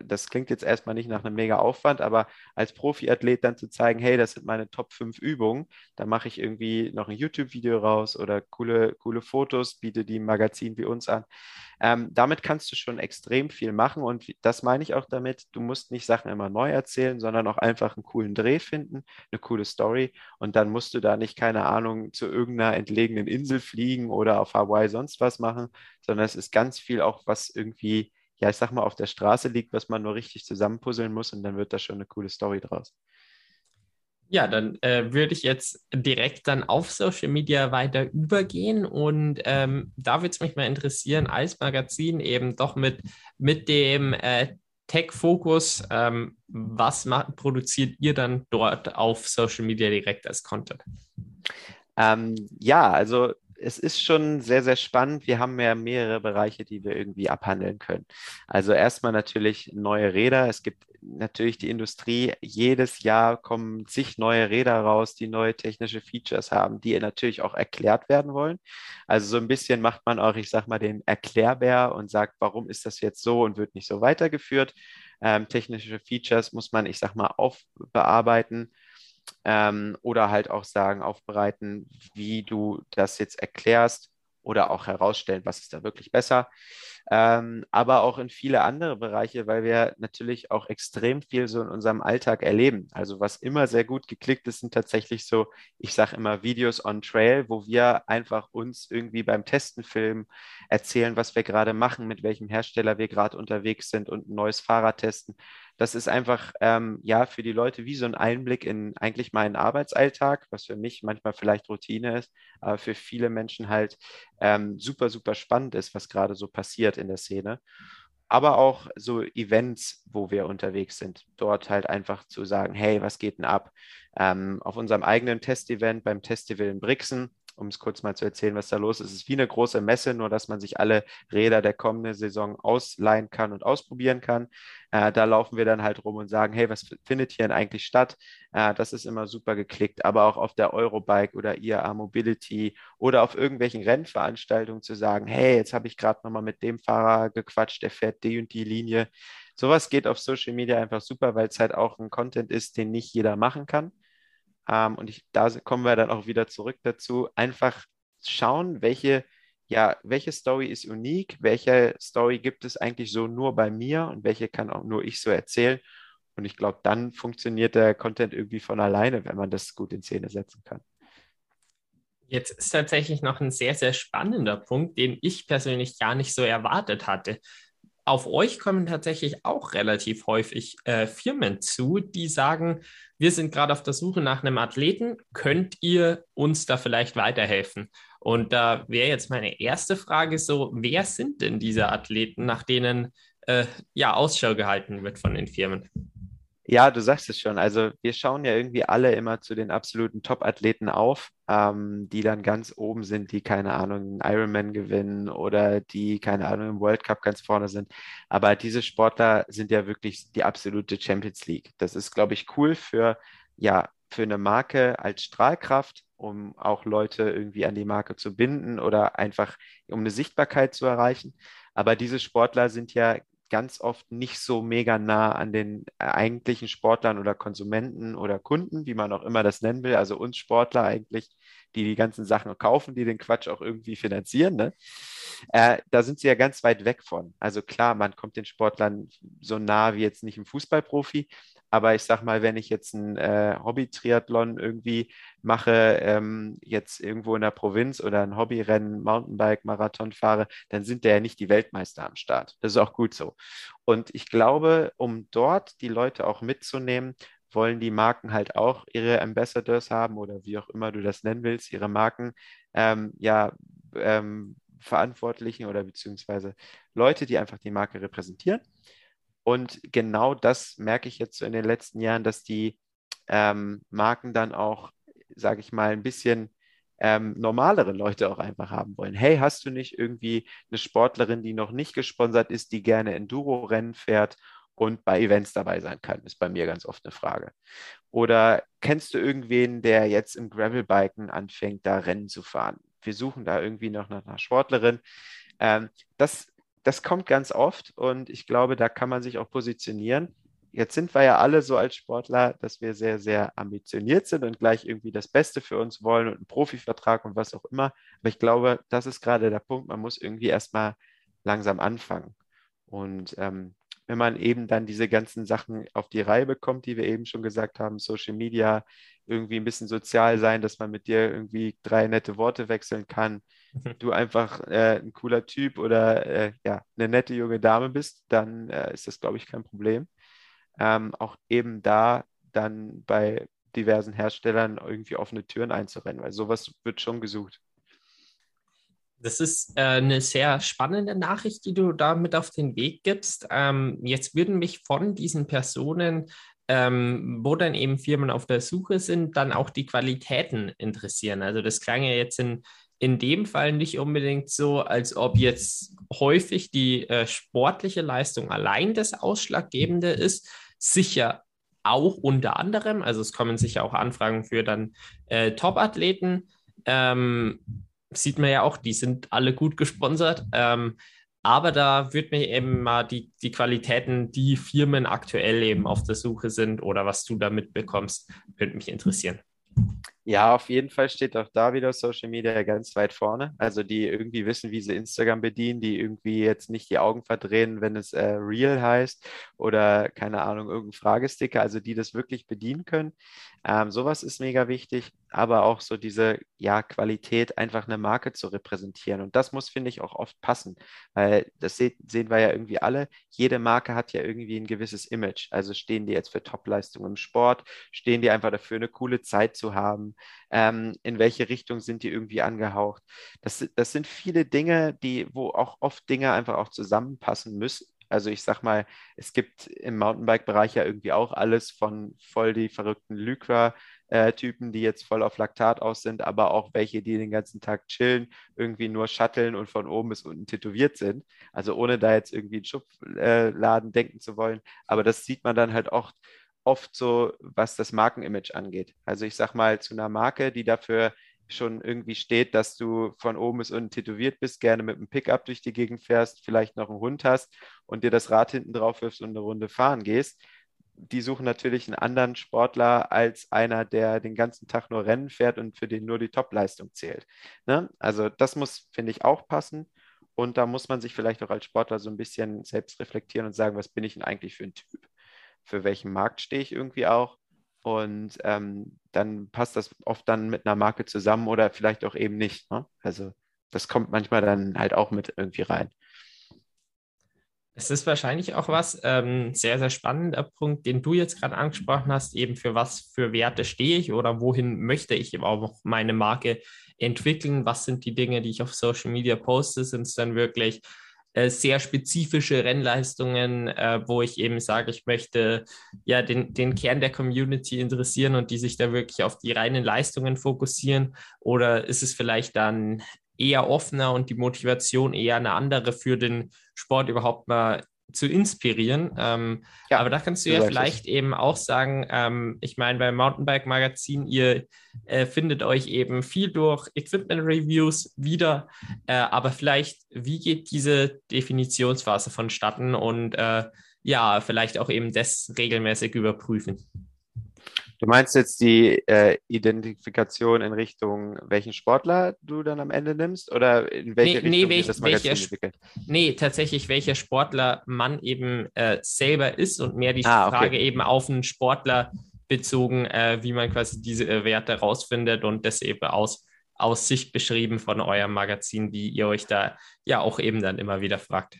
das klingt jetzt erstmal nicht nach einem mega Aufwand, aber als Profiathlet dann zu zeigen, hey, das sind meine Top 5 Übungen, da mache ich irgendwie noch ein YouTube-Video raus oder coole, coole Fotos, biete die im Magazin wie uns an. Ähm, damit kannst du schon extrem viel machen und das meine ich auch damit, du musst nicht Sachen immer neu erzählen, sondern auch einfach einen coolen Dreh finden, eine coole Story und dann musst du da nicht, keine Ahnung, zu irgendeiner entlegenen Insel fliegen oder auf Hawaii sonst was machen, sondern es ist ganz viel auch, was irgendwie ja, ich sag mal, auf der Straße liegt, was man nur richtig zusammenpuzzeln muss und dann wird da schon eine coole Story draus. Ja, dann äh, würde ich jetzt direkt dann auf Social Media weiter übergehen und ähm, da würde es mich mal interessieren, als Magazin eben doch mit, mit dem äh, Tech-Fokus, ähm, was macht, produziert ihr dann dort auf Social Media direkt als Content? Ähm, ja, also es ist schon sehr, sehr spannend. Wir haben ja mehrere Bereiche, die wir irgendwie abhandeln können. Also erstmal natürlich neue Räder. Es gibt natürlich die Industrie. Jedes Jahr kommen zig neue Räder raus, die neue technische Features haben, die natürlich auch erklärt werden wollen. Also so ein bisschen macht man auch, ich sag mal, den Erklärbär und sagt, warum ist das jetzt so und wird nicht so weitergeführt. Ähm, technische Features muss man, ich sag mal, aufbearbeiten ähm, oder halt auch sagen, aufbereiten, wie du das jetzt erklärst oder auch herausstellen, was ist da wirklich besser. Ähm, aber auch in viele andere Bereiche, weil wir natürlich auch extrem viel so in unserem Alltag erleben. Also was immer sehr gut geklickt ist, sind tatsächlich so, ich sage immer Videos on Trail, wo wir einfach uns irgendwie beim Testen filmen, erzählen, was wir gerade machen, mit welchem Hersteller wir gerade unterwegs sind und ein neues Fahrrad testen das ist einfach ähm, ja für die Leute wie so ein Einblick in eigentlich meinen Arbeitsalltag, was für mich manchmal vielleicht Routine ist, aber für viele Menschen halt ähm, super, super spannend ist, was gerade so passiert in der Szene. Aber auch so Events, wo wir unterwegs sind, dort halt einfach zu sagen, hey, was geht denn ab? Ähm, auf unserem eigenen Testevent beim Festival in Brixen um es kurz mal zu erzählen, was da los ist. Es ist wie eine große Messe, nur dass man sich alle Räder der kommenden Saison ausleihen kann und ausprobieren kann. Äh, da laufen wir dann halt rum und sagen, hey, was findet hier denn eigentlich statt? Äh, das ist immer super geklickt, aber auch auf der Eurobike oder IAA Mobility oder auf irgendwelchen Rennveranstaltungen zu sagen, hey, jetzt habe ich gerade nochmal mit dem Fahrer gequatscht, der fährt die und die Linie. Sowas geht auf Social Media einfach super, weil es halt auch ein Content ist, den nicht jeder machen kann. Ähm, und ich, da kommen wir dann auch wieder zurück dazu, einfach schauen, welche, ja, welche Story ist unique, welche Story gibt es eigentlich so nur bei mir und welche kann auch nur ich so erzählen. Und ich glaube, dann funktioniert der Content irgendwie von alleine, wenn man das gut in Szene setzen kann. Jetzt ist tatsächlich noch ein sehr, sehr spannender Punkt, den ich persönlich gar nicht so erwartet hatte auf euch kommen tatsächlich auch relativ häufig äh, Firmen zu, die sagen, wir sind gerade auf der Suche nach einem Athleten, könnt ihr uns da vielleicht weiterhelfen? Und da wäre jetzt meine erste Frage so, wer sind denn diese Athleten, nach denen äh, ja Ausschau gehalten wird von den Firmen? Ja, du sagst es schon. Also wir schauen ja irgendwie alle immer zu den absoluten Top-Athleten auf, ähm, die dann ganz oben sind, die keine Ahnung, einen Ironman gewinnen oder die keine Ahnung im World Cup ganz vorne sind. Aber diese Sportler sind ja wirklich die absolute Champions League. Das ist, glaube ich, cool für ja für eine Marke als Strahlkraft, um auch Leute irgendwie an die Marke zu binden oder einfach um eine Sichtbarkeit zu erreichen. Aber diese Sportler sind ja ganz oft nicht so mega nah an den äh, eigentlichen Sportlern oder Konsumenten oder Kunden, wie man auch immer das nennen will, also uns Sportler eigentlich, die die ganzen Sachen kaufen, die den Quatsch auch irgendwie finanzieren. Ne? Äh, da sind sie ja ganz weit weg von. Also klar, man kommt den Sportlern so nah wie jetzt nicht ein Fußballprofi, aber ich sag mal, wenn ich jetzt ein äh, Hobby-Triathlon irgendwie mache, ähm, jetzt irgendwo in der Provinz oder ein Hobbyrennen, Mountainbike, Marathon fahre, dann sind da ja nicht die Weltmeister am Start. Das ist auch gut so. Und ich glaube, um dort die Leute auch mitzunehmen, wollen die Marken halt auch ihre Ambassadors haben oder wie auch immer du das nennen willst, ihre Marken, ähm, ja, ähm, Verantwortlichen oder beziehungsweise Leute, die einfach die Marke repräsentieren. Und genau das merke ich jetzt so in den letzten Jahren, dass die ähm, Marken dann auch, sage ich mal, ein bisschen ähm, normalere Leute auch einfach haben wollen. Hey, hast du nicht irgendwie eine Sportlerin, die noch nicht gesponsert ist, die gerne Enduro-Rennen fährt und bei Events dabei sein kann, ist bei mir ganz oft eine Frage. Oder kennst du irgendwen, der jetzt im Gravelbiken anfängt, da Rennen zu fahren? Wir suchen da irgendwie noch nach einer Sportlerin. Ähm, das das kommt ganz oft und ich glaube, da kann man sich auch positionieren. Jetzt sind wir ja alle so als Sportler, dass wir sehr, sehr ambitioniert sind und gleich irgendwie das Beste für uns wollen und einen Profivertrag und was auch immer. Aber ich glaube, das ist gerade der Punkt. Man muss irgendwie erstmal langsam anfangen. Und ähm, wenn man eben dann diese ganzen Sachen auf die Reihe bekommt, die wir eben schon gesagt haben, Social Media, irgendwie ein bisschen sozial sein, dass man mit dir irgendwie drei nette Worte wechseln kann, du einfach äh, ein cooler Typ oder äh, ja, eine nette junge Dame bist, dann äh, ist das, glaube ich, kein Problem. Ähm, auch eben da dann bei diversen Herstellern irgendwie offene Türen einzurennen, weil sowas wird schon gesucht. Das ist äh, eine sehr spannende Nachricht, die du da mit auf den Weg gibst. Ähm, jetzt würden mich von diesen Personen, ähm, wo dann eben Firmen auf der Suche sind, dann auch die Qualitäten interessieren. Also das klang ja jetzt in, in dem Fall nicht unbedingt so, als ob jetzt häufig die äh, sportliche Leistung allein das Ausschlaggebende ist. Sicher auch unter anderem, also es kommen sicher auch Anfragen für dann äh, Top-Athleten. Ähm, sieht man ja auch, die sind alle gut gesponsert. Ähm, aber da würde mir eben mal die, die Qualitäten, die Firmen aktuell eben auf der Suche sind oder was du da mitbekommst, würde mich interessieren. Ja, auf jeden Fall steht auch da wieder Social Media ganz weit vorne. Also die irgendwie wissen, wie sie Instagram bedienen, die irgendwie jetzt nicht die Augen verdrehen, wenn es äh, Real heißt oder keine Ahnung, irgendein Fragesticker, also die das wirklich bedienen können. Ähm, sowas ist mega wichtig, aber auch so diese ja, Qualität, einfach eine Marke zu repräsentieren. Und das muss, finde ich, auch oft passen, weil das se sehen wir ja irgendwie alle. Jede Marke hat ja irgendwie ein gewisses Image. Also stehen die jetzt für Topleistung im Sport, stehen die einfach dafür, eine coole Zeit zu haben, ähm, in welche Richtung sind die irgendwie angehaucht. Das, das sind viele Dinge, die, wo auch oft Dinge einfach auch zusammenpassen müssen. Also ich sag mal, es gibt im Mountainbike-Bereich ja irgendwie auch alles von voll die verrückten Lycra-Typen, die jetzt voll auf Laktat aus sind, aber auch welche, die den ganzen Tag chillen, irgendwie nur shutteln und von oben bis unten tätowiert sind. Also ohne da jetzt irgendwie einen Schubladen denken zu wollen. Aber das sieht man dann halt auch oft so, was das Markenimage angeht. Also ich sag mal, zu einer Marke, die dafür schon irgendwie steht, dass du von oben bis unten tätowiert bist, gerne mit einem Pickup durch die Gegend fährst, vielleicht noch einen Hund hast und dir das Rad hinten drauf wirfst und eine Runde fahren gehst. Die suchen natürlich einen anderen Sportler als einer, der den ganzen Tag nur Rennen fährt und für den nur die Topleistung zählt. Ne? Also das muss, finde ich, auch passen. Und da muss man sich vielleicht auch als Sportler so ein bisschen selbst reflektieren und sagen, was bin ich denn eigentlich für ein Typ? Für welchen Markt stehe ich irgendwie auch? Und ähm, dann passt das oft dann mit einer Marke zusammen oder vielleicht auch eben nicht. Ne? Also das kommt manchmal dann halt auch mit irgendwie rein. Es ist wahrscheinlich auch was, ähm, sehr, sehr spannender Punkt, den du jetzt gerade angesprochen hast, eben für was für Werte stehe ich oder wohin möchte ich eben auch meine Marke entwickeln, was sind die Dinge, die ich auf Social Media poste, sind es dann wirklich äh, sehr spezifische Rennleistungen, äh, wo ich eben sage, ich möchte ja den, den Kern der Community interessieren und die sich da wirklich auf die reinen Leistungen fokussieren? Oder ist es vielleicht dann eher offener und die Motivation eher eine andere für den Sport überhaupt mal zu inspirieren. Ähm, ja, aber da kannst du ja vielleicht es. eben auch sagen, ähm, ich meine, beim Mountainbike Magazin, ihr äh, findet euch eben viel durch Equipment Reviews wieder, äh, aber vielleicht, wie geht diese Definitionsphase vonstatten und äh, ja, vielleicht auch eben das regelmäßig überprüfen? Du meinst jetzt die äh, Identifikation in Richtung, welchen Sportler du dann am Ende nimmst oder in welche nee, Richtung nee, welch, das Magazin welcher, entwickelt? Nee, tatsächlich, welcher Sportler man eben äh, selber ist und mehr die ah, Frage okay. eben auf einen Sportler bezogen, äh, wie man quasi diese äh, Werte rausfindet und das eben aus, aus Sicht beschrieben von eurem Magazin, wie ihr euch da ja auch eben dann immer wieder fragt.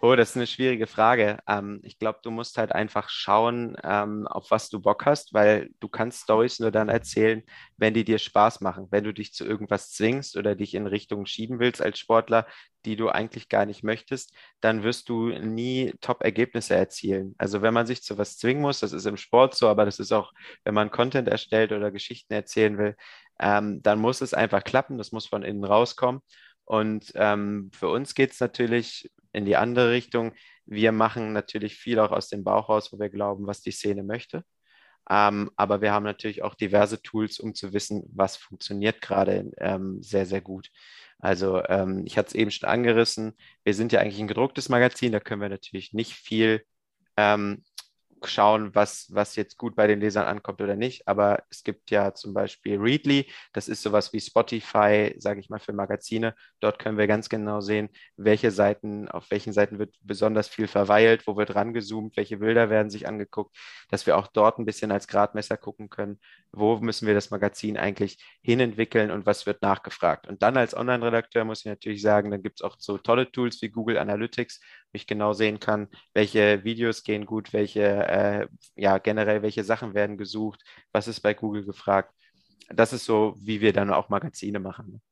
Oh, das ist eine schwierige Frage. Ähm, ich glaube, du musst halt einfach schauen, ähm, auf was du Bock hast, weil du kannst Stories nur dann erzählen, wenn die dir Spaß machen. Wenn du dich zu irgendwas zwingst oder dich in Richtungen schieben willst als Sportler, die du eigentlich gar nicht möchtest, dann wirst du nie Top-Ergebnisse erzielen. Also wenn man sich zu was zwingen muss, das ist im Sport so, aber das ist auch, wenn man Content erstellt oder Geschichten erzählen will, ähm, dann muss es einfach klappen, das muss von innen rauskommen. Und ähm, für uns geht es natürlich in die andere Richtung. Wir machen natürlich viel auch aus dem Bauch raus, wo wir glauben, was die Szene möchte. Ähm, aber wir haben natürlich auch diverse Tools, um zu wissen, was funktioniert gerade ähm, sehr, sehr gut. Also ähm, ich hatte es eben schon angerissen. Wir sind ja eigentlich ein gedrucktes Magazin, da können wir natürlich nicht viel ähm, schauen, was, was jetzt gut bei den Lesern ankommt oder nicht. Aber es gibt ja zum Beispiel Readly, das ist sowas wie Spotify, sage ich mal, für Magazine. Dort können wir ganz genau sehen, welche Seiten, auf welchen Seiten wird besonders viel verweilt, wo wird rangezoomt, welche Bilder werden sich angeguckt, dass wir auch dort ein bisschen als Gradmesser gucken können, wo müssen wir das Magazin eigentlich hinentwickeln und was wird nachgefragt. Und dann als Online-Redakteur muss ich natürlich sagen, dann gibt es auch so tolle Tools wie Google Analytics, ich genau sehen kann, welche Videos gehen gut, welche, äh, ja, generell welche Sachen werden gesucht, was ist bei Google gefragt. Das ist so, wie wir dann auch Magazine machen.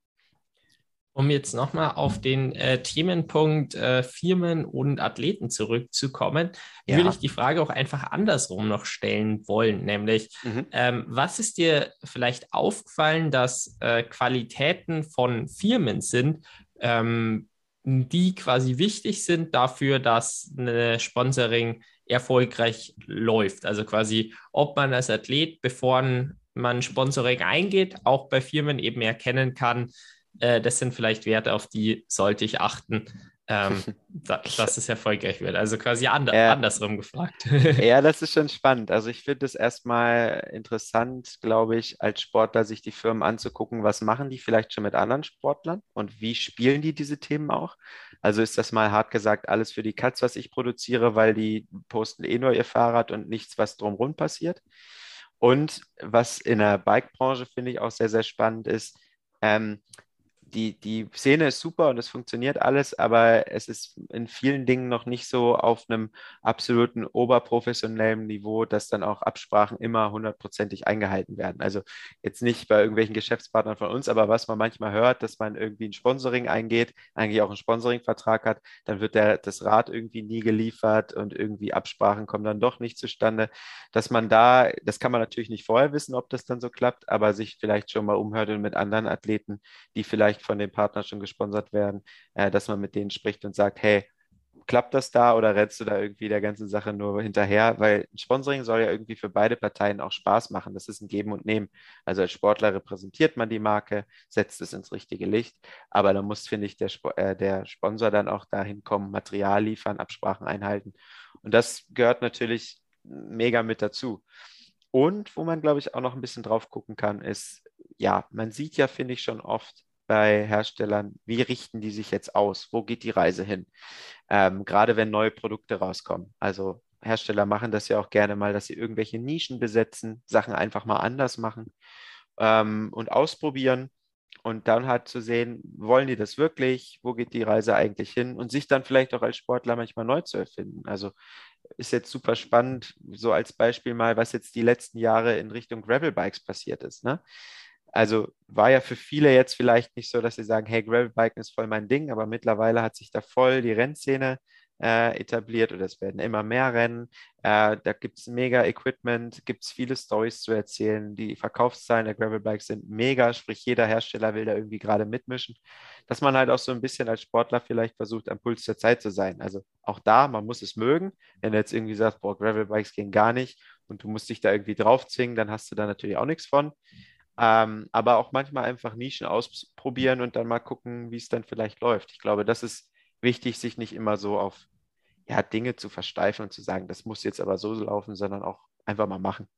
Um jetzt nochmal auf den äh, Themenpunkt äh, Firmen und Athleten zurückzukommen, ja. würde ich die Frage auch einfach andersrum noch stellen wollen, nämlich mhm. ähm, was ist dir vielleicht aufgefallen, dass äh, Qualitäten von Firmen sind, ähm, die quasi wichtig sind dafür, dass eine Sponsoring erfolgreich läuft? Also quasi, ob man als Athlet, bevor man Sponsoring eingeht, auch bei Firmen eben erkennen kann, äh, das sind vielleicht Werte, auf die sollte ich achten, ähm, da, dass es erfolgreich wird. Also quasi and ja. andersrum gefragt. ja, das ist schon spannend. Also ich finde es erstmal interessant, glaube ich, als Sportler sich die Firmen anzugucken, was machen die vielleicht schon mit anderen Sportlern und wie spielen die diese Themen auch. Also ist das mal hart gesagt alles für die Katz, was ich produziere, weil die posten eh nur ihr Fahrrad und nichts, was drumherum passiert. Und was in der Bike-Branche finde ich auch sehr, sehr spannend ist, ähm, die, die Szene ist super und es funktioniert alles, aber es ist in vielen Dingen noch nicht so auf einem absoluten oberprofessionellen Niveau, dass dann auch Absprachen immer hundertprozentig eingehalten werden. Also jetzt nicht bei irgendwelchen Geschäftspartnern von uns, aber was man manchmal hört, dass man irgendwie ein Sponsoring eingeht, eigentlich auch einen Sponsoringvertrag hat, dann wird der, das Rad irgendwie nie geliefert und irgendwie Absprachen kommen dann doch nicht zustande. Dass man da, das kann man natürlich nicht vorher wissen, ob das dann so klappt, aber sich vielleicht schon mal umhört mit anderen Athleten, die vielleicht von dem Partner schon gesponsert werden, äh, dass man mit denen spricht und sagt, hey, klappt das da oder rennst du da irgendwie der ganzen Sache nur hinterher? Weil Sponsoring soll ja irgendwie für beide Parteien auch Spaß machen. Das ist ein Geben und Nehmen. Also als Sportler repräsentiert man die Marke, setzt es ins richtige Licht. Aber da muss, finde ich, der, äh, der Sponsor dann auch dahin kommen, Material liefern, Absprachen einhalten. Und das gehört natürlich mega mit dazu. Und wo man, glaube ich, auch noch ein bisschen drauf gucken kann, ist, ja, man sieht ja, finde ich, schon oft, bei Herstellern, wie richten die sich jetzt aus? Wo geht die Reise hin? Ähm, gerade wenn neue Produkte rauskommen. Also Hersteller machen das ja auch gerne mal, dass sie irgendwelche Nischen besetzen, Sachen einfach mal anders machen ähm, und ausprobieren. und dann halt zu sehen, wollen die das wirklich? Wo geht die Reise eigentlich hin? Und sich dann vielleicht auch als Sportler manchmal neu zu erfinden. Also ist jetzt super spannend, so als Beispiel mal, was jetzt die letzten Jahre in Richtung Gravelbikes passiert ist. Ne? Also war ja für viele jetzt vielleicht nicht so, dass sie sagen, hey, Gravelbiken ist voll mein Ding, aber mittlerweile hat sich da voll die Rennszene äh, etabliert oder es werden immer mehr Rennen. Äh, da gibt es mega Equipment, gibt es viele Stories zu erzählen. Die Verkaufszahlen der Gravelbikes sind mega, sprich jeder Hersteller will da irgendwie gerade mitmischen. Dass man halt auch so ein bisschen als Sportler vielleicht versucht, am Puls der Zeit zu sein. Also auch da, man muss es mögen. Wenn du jetzt irgendwie sagst, boah, Gravelbikes gehen gar nicht und du musst dich da irgendwie drauf zwingen, dann hast du da natürlich auch nichts von. Ähm, aber auch manchmal einfach Nischen ausprobieren und dann mal gucken, wie es dann vielleicht läuft. Ich glaube, das ist wichtig, sich nicht immer so auf ja, Dinge zu versteifen und zu sagen, das muss jetzt aber so laufen, sondern auch einfach mal machen.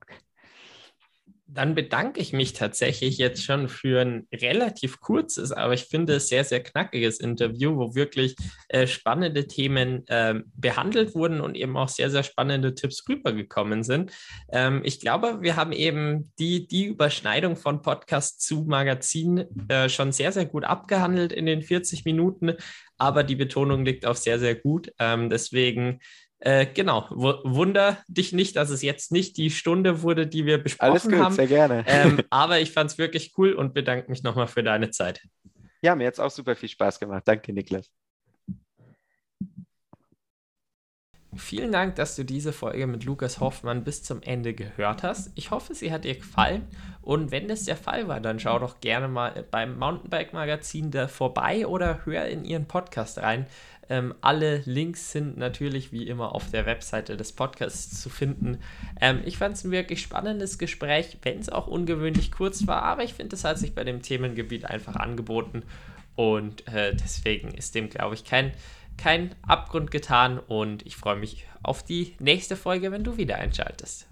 Dann bedanke ich mich tatsächlich jetzt schon für ein relativ kurzes, aber ich finde sehr, sehr knackiges Interview, wo wirklich äh, spannende Themen äh, behandelt wurden und eben auch sehr, sehr spannende Tipps rübergekommen sind. Ähm, ich glaube, wir haben eben die, die Überschneidung von Podcast zu Magazin äh, schon sehr, sehr gut abgehandelt in den 40 Minuten, aber die Betonung liegt auf sehr, sehr gut. Ähm, deswegen äh, genau, wunder dich nicht, dass es jetzt nicht die Stunde wurde, die wir besprochen Alles gut, haben. sehr gerne. Ähm, aber ich fand es wirklich cool und bedanke mich nochmal für deine Zeit. Ja, mir hat es auch super viel Spaß gemacht. Danke, Niklas. Vielen Dank, dass du diese Folge mit Lukas Hoffmann bis zum Ende gehört hast. Ich hoffe, sie hat dir gefallen. Und wenn das der Fall war, dann schau doch gerne mal beim Mountainbike Magazin da vorbei oder hör in ihren Podcast rein. Ähm, alle Links sind natürlich wie immer auf der Webseite des Podcasts zu finden. Ähm, ich fand es ein wirklich spannendes Gespräch, wenn es auch ungewöhnlich kurz war, aber ich finde, es hat sich bei dem Themengebiet einfach angeboten und äh, deswegen ist dem, glaube ich, kein, kein Abgrund getan und ich freue mich auf die nächste Folge, wenn du wieder einschaltest.